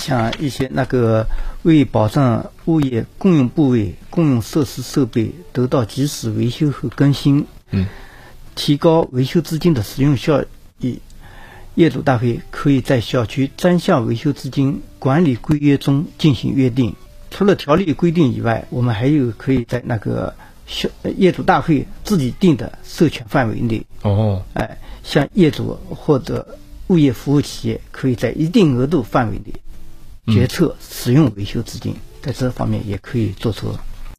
像一些那个为保障物业共用部位、共用设施设备得到及时维修和更新，嗯，提高维修资金的使用效益，业主大会可以在小区专项维修资金管理规约中进行约定。除了条例规定以外，我们还有可以在那个小业主大会自己定的授权范围内，哦，哎，像业主或者物业服务企业可以在一定额度范围内决策使用维修资金，在这方面也可以做出